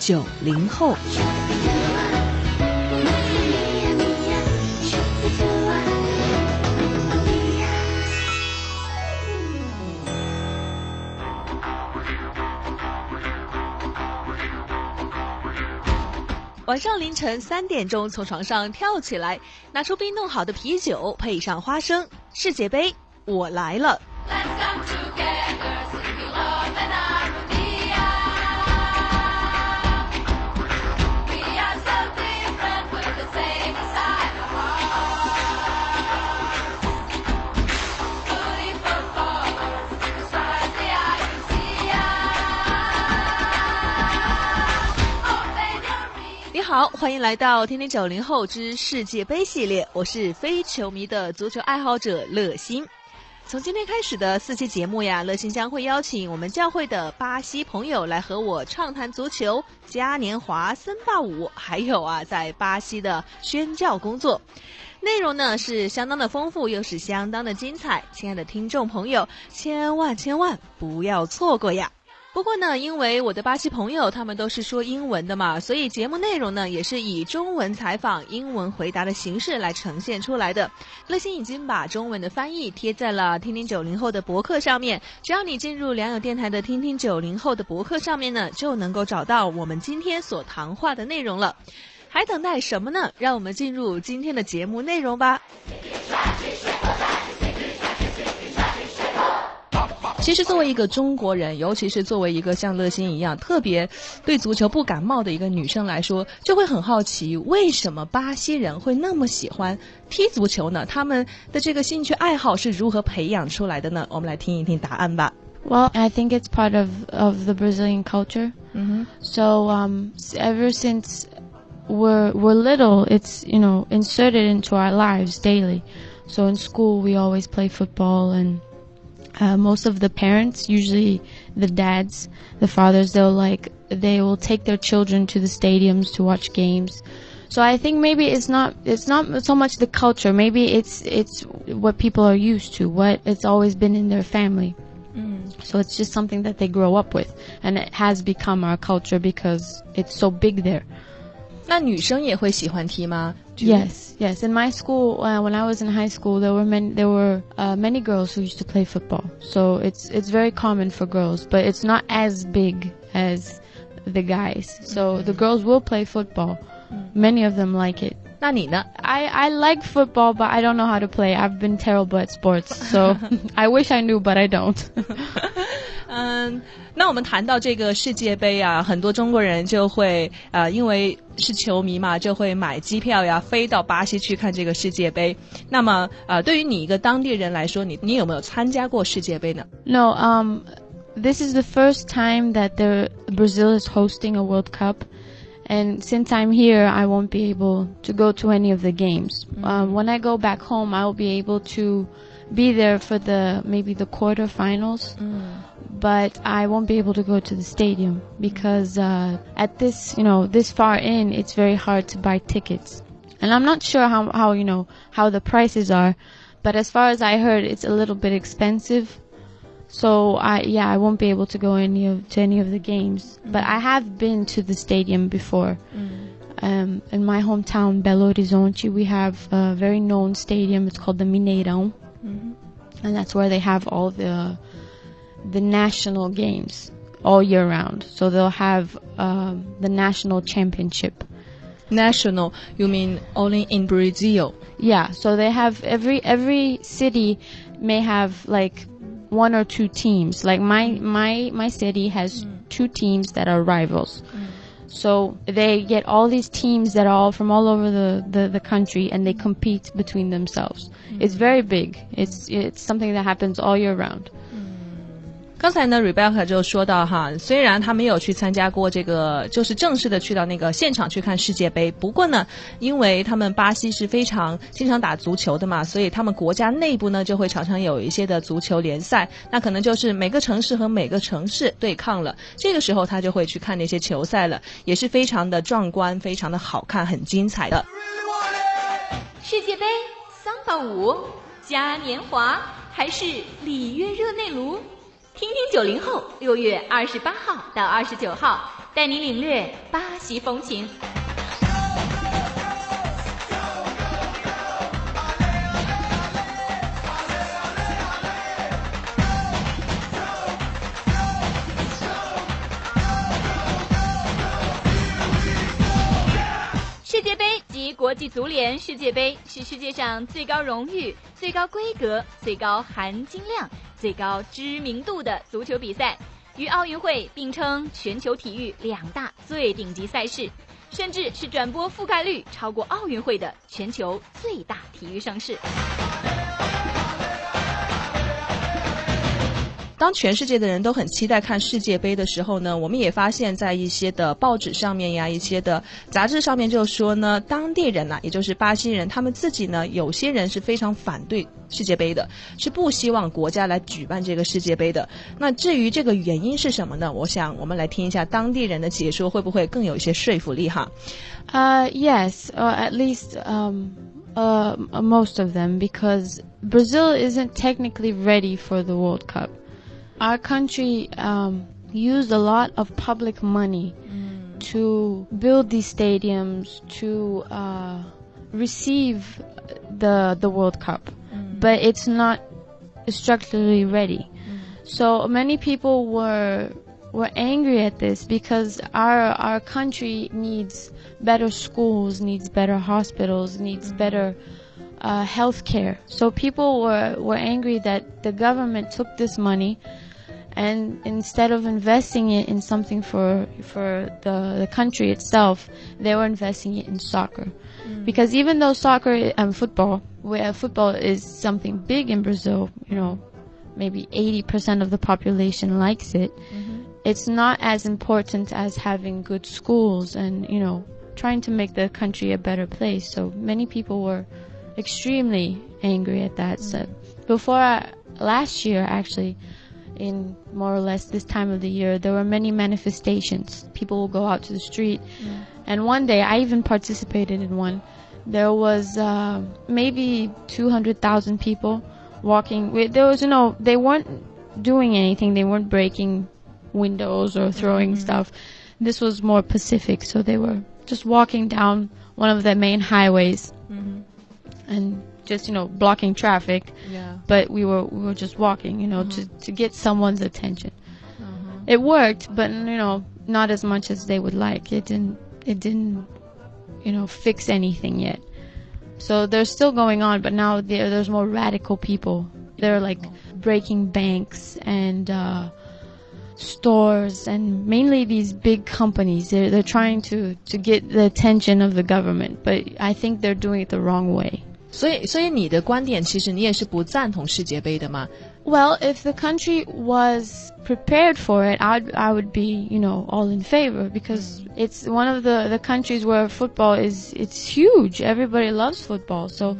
九零后，晚上凌晨三点钟从床上跳起来，拿出冰冻好的啤酒，配上花生，世界杯我来了。好，欢迎来到《天天九零后之世界杯》系列，我是非球迷的足球爱好者乐心。从今天开始的四期节目呀，乐心将会邀请我们教会的巴西朋友来和我畅谈足球、嘉年华、森巴舞，还有啊，在巴西的宣教工作。内容呢是相当的丰富，又是相当的精彩。亲爱的听众朋友，千万千万不要错过呀！不过呢，因为我的巴西朋友他们都是说英文的嘛，所以节目内容呢也是以中文采访、英文回答的形式来呈现出来的。乐心已经把中文的翻译贴在了“听听九零后”的博客上面，只要你进入良友电台的“听听九零后”的博客上面呢，就能够找到我们今天所谈话的内容了。还等待什么呢？让我们进入今天的节目内容吧。其实，作为一个中国人，尤其是作为一个像乐心一样特别对足球不感冒的一个女生来说，就会很好奇，为什么巴西人会那么喜欢踢足球呢？他们的这个兴趣爱好是如何培养出来的呢？我们来听一听答案吧。Well, I think it's part of of the Brazilian culture. Mm-hmm. So, um, ever since we're we're little, it's you know inserted into our lives daily. So in school, we always play football and uh, most of the parents, usually the dads, the fathers, they'll like they will take their children to the stadiums to watch games. So I think maybe it's not it's not so much the culture. Maybe it's it's what people are used to, what it's always been in their family. Mm. So it's just something that they grow up with, and it has become our culture because it's so big there. 那女生也会喜欢踢吗 ？Yes, yes. In my school, uh, when I was in high school, there were many there were uh, many girls who used to play football. So it's it's very common for girls, but it's not as big as the guys. So the girls will play football. Many of them like it. 那你呢？I I like football, but I don't know how to play. I've been terrible at sports, so I wish I knew, but I don't. 嗯，那我们谈到这个世界杯啊，很多中国人就会呃，因为是球迷嘛，就会买机票呀，飞到巴西去看这个世界杯。那么呃，对于你一个当地人来说，你你有没有参加过世界杯呢？No, um, this is the first time that the Brazil is hosting a World Cup. And since I'm here, I won't be able to go to any of the games. Mm-hmm. Um, when I go back home, I will be able to be there for the maybe the quarterfinals. Mm but I won't be able to go to the stadium because uh, at this, you know, this far in, it's very hard to buy tickets. And I'm not sure how, how, you know, how the prices are, but as far as I heard, it's a little bit expensive. So I, yeah, I won't be able to go any of, to any of the games. But I have been to the stadium before. Mm. Um, in my hometown, Belo Horizonte, we have a very known stadium. It's called the Mineirão. Mm-hmm. And that's where they have all the the national games all year round. So they'll have um, the national championship. National, you mean only in Brazil? Yeah. So they have every every city may have like one or two teams. Like my my my city has mm. two teams that are rivals. Mm. So they get all these teams that are all from all over the, the, the country and they compete between themselves. Mm. It's very big. It's it's something that happens all year round. 刚才呢，Rebecca 就说到哈，虽然他没有去参加过这个，就是正式的去到那个现场去看世界杯，不过呢，因为他们巴西是非常经常打足球的嘛，所以他们国家内部呢就会常常有一些的足球联赛，那可能就是每个城市和每个城市对抗了，这个时候他就会去看那些球赛了，也是非常的壮观，非常的好看，很精彩的。世界杯桑巴舞、嘉年华还是里约热内卢？听听九零后，六月二十八号到二十九号，带您领略巴西风情。国际足联世界杯是世界上最高荣誉、最高规格、最高含金量。最高知名度的足球比赛，与奥运会并称全球体育两大最顶级赛事，甚至是转播覆盖率超过奥运会的全球最大体育盛事。当全世界的人都很期待看世界杯的时候呢，我们也发现，在一些的报纸上面呀，一些的杂志上面就说呢，当地人呐，也就是巴西人，他们自己呢，有些人是非常反对世界杯的，是不希望国家来举办这个世界杯的。那至于这个原因是什么呢？我想我们来听一下当地人的解说，会不会更有一些说服力哈？Uh, yes, or at least um, uh, most of them, because Brazil isn't technically ready for the World Cup. our country um, used a lot of public money mm. to build these stadiums to uh, receive the the World Cup, mm. but it's not structurally ready. Mm. So many people were were angry at this because our our country needs better schools, needs better hospitals, needs mm. better uh, health care. So people were, were angry that the government took this money and instead of investing it in something for for the, the country itself, they were investing it in soccer. Mm. Because even though soccer and football, where football is something big in Brazil, you know, maybe 80% of the population likes it, mm-hmm. it's not as important as having good schools and, you know, trying to make the country a better place. So many people were extremely angry at that. Mm. So before I, last year, actually, in more or less this time of the year, there were many manifestations. People will go out to the street. Mm. And one day, I even participated in one. There was uh, maybe 200,000 people walking. There was, you know, they weren't doing anything. They weren't breaking windows or throwing mm-hmm. stuff. This was more Pacific, so they were just walking down one of the main highways. Mm-hmm. And just you know blocking traffic. Yeah. But we were we were just walking, you know, mm-hmm. to to get someone's attention. Mm-hmm. It worked, but you know, not as much as they would like. It didn't it didn't you know fix anything yet. So they're still going on, but now there's more radical people. They're like breaking banks and uh, stores and mainly these big companies. They're, they're trying to, to get the attention of the government, but I think they're doing it the wrong way 所以，所以你的观点其实你也是不赞同世界杯的吗？Well, if the country was prepared for it, I I would be, you know, all in favor because it's one of the the countries where football is it's huge. Everybody loves football, so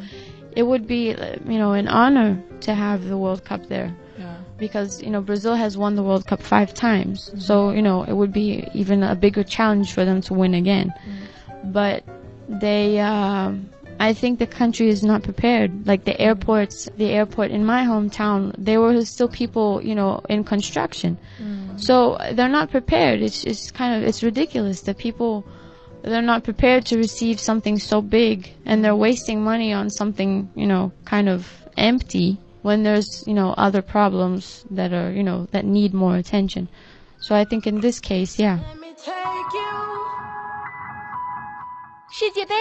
it would be, you know, an honor to have the World Cup there. Yeah. Because you know Brazil has won the World Cup five times, mm-hmm. so you know it would be even a bigger challenge for them to win again. Mm-hmm. But they. Um, I think the country is not prepared. Like the airports, the airport in my hometown, there were still people, you know, in construction. Mm. So they're not prepared. It's it's kind of it's ridiculous that people they're not prepared to receive something so big and they're wasting money on something, you know, kind of empty when there's, you know, other problems that are, you know, that need more attention. So I think in this case, yeah. 世界杯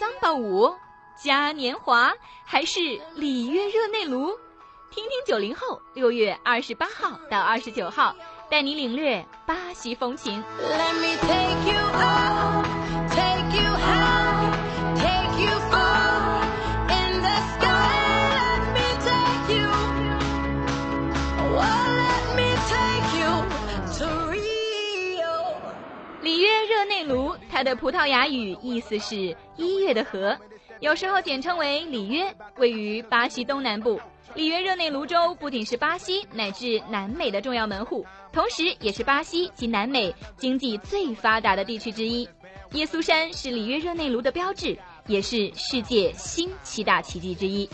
桑巴舞、嘉年华还是里约热内卢？听听九零后，六月二十八号到二十九号，带你领略巴西风情。Let me take 它的葡萄牙语意思是一月的河，有时候简称为里约，位于巴西东南部。里约热内卢州不仅是巴西乃至南美的重要门户，同时也是巴西及南美经济最发达的地区之一。耶稣山是里约热内卢的标志，也是世界新七大奇迹之一。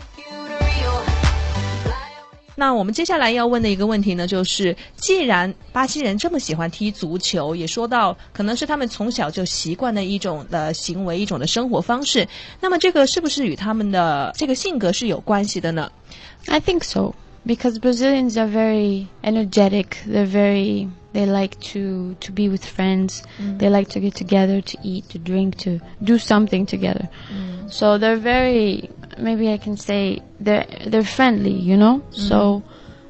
那我们接下来要问的一个问题呢，就是既然巴西人这么喜欢踢足球，也说到可能是他们从小就习惯的一种的行为，一种的生活方式，那么这个是不是与他们的这个性格是有关系的呢？I think so because Brazilians are very energetic. They're very they like to to be with friends. Mm. They like to get together to eat, to drink, to do something together. Mm. So they're very maybe I can say they're they're friendly, you know. Mm-hmm. So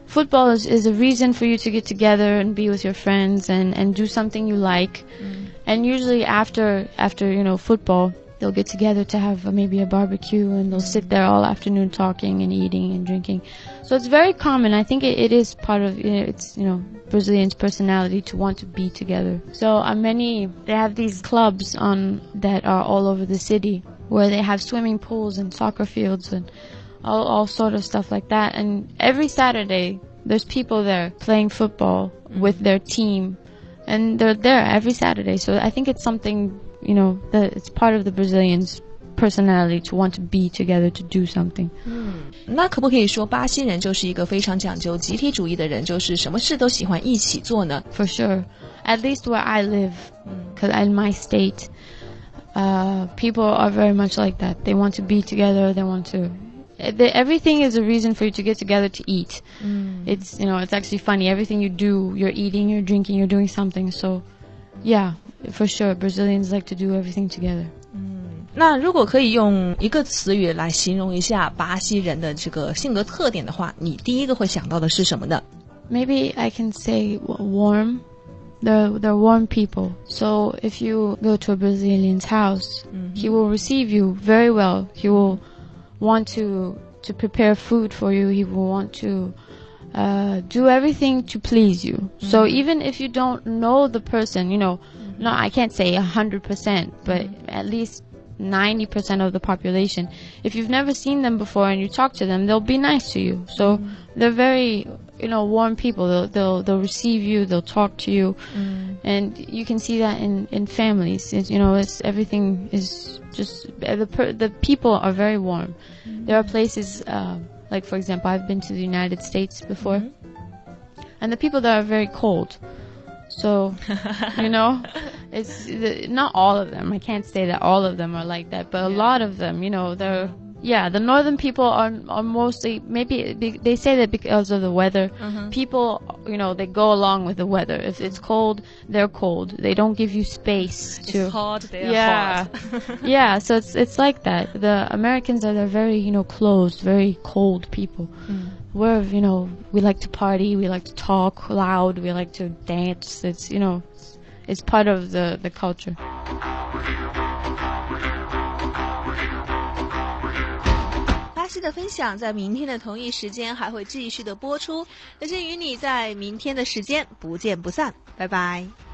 football is, is a reason for you to get together and be with your friends and and do something you like. Mm. And usually after after you know football, they'll get together to have maybe a barbecue and they'll sit there all afternoon talking and eating and drinking. So it's very common. I think it, it is part of you know, it's you know Brazilians' personality to want to be together. So uh, many they have these clubs on that are all over the city where they have swimming pools and soccer fields and all, all sort of stuff like that. And every Saturday, there's people there playing football mm-hmm. with their team, and they're there every Saturday. So I think it's something, you know, that it's part of the Brazilians personality to want to be together to do something. 嗯，那可不可以说巴西人就是一个非常讲究集体主义的人，就是什么事都喜欢一起做呢？For sure, at least where I live, because in my state, uh, people are very much like that. They want to be together. They want to. They, everything is a reason for you to get together to eat. Mm. It's you know it's actually funny. Everything you do, you're eating, you're drinking, you're doing something. So, yeah, for sure, Brazilians like to do everything together. 那如果可以用一个词语来形容一下巴西人的这个性格特点的话，你第一个会想到的是什么呢？Maybe I can say warm. They're, they're warm people. So if you go to a Brazilian's house, mm-hmm. he will receive you very well. He will want to, to prepare food for you. He will want to, uh, do everything to please you. Mm-hmm. So even if you don't know the person, you know, mm-hmm. no, I can't say a hundred percent, but mm-hmm. at least 90% of the population. If you've never seen them before and you talk to them, they'll be nice to you. So mm. they're very, you know, warm people. They'll, they'll, they'll receive you, they'll talk to you. Mm. And you can see that in, in families. It's, you know, it's, everything is just, the, per, the people are very warm. Mm. There are places, uh, like for example, I've been to the United States before. -hmm. And the people there are very cold. So, you know, it's not all of them. I can't say that all of them are like that, but a lot of them, you know, they're yeah, the northern people are are mostly maybe they say that because of the weather. Mm-hmm. People, you know, they go along with the weather. If it's cold, they're cold. They don't give you space to. It's hot. They're yeah, hot. yeah. So it's it's like that. The Americans are they're very you know closed, very cold people. Mm we're you know we like to party we like to talk loud we like to dance it's you know it's part of the the culture 记得分享在明天的同一时间还会继续的播出。那先与你在明天的时间不见不散。拜拜。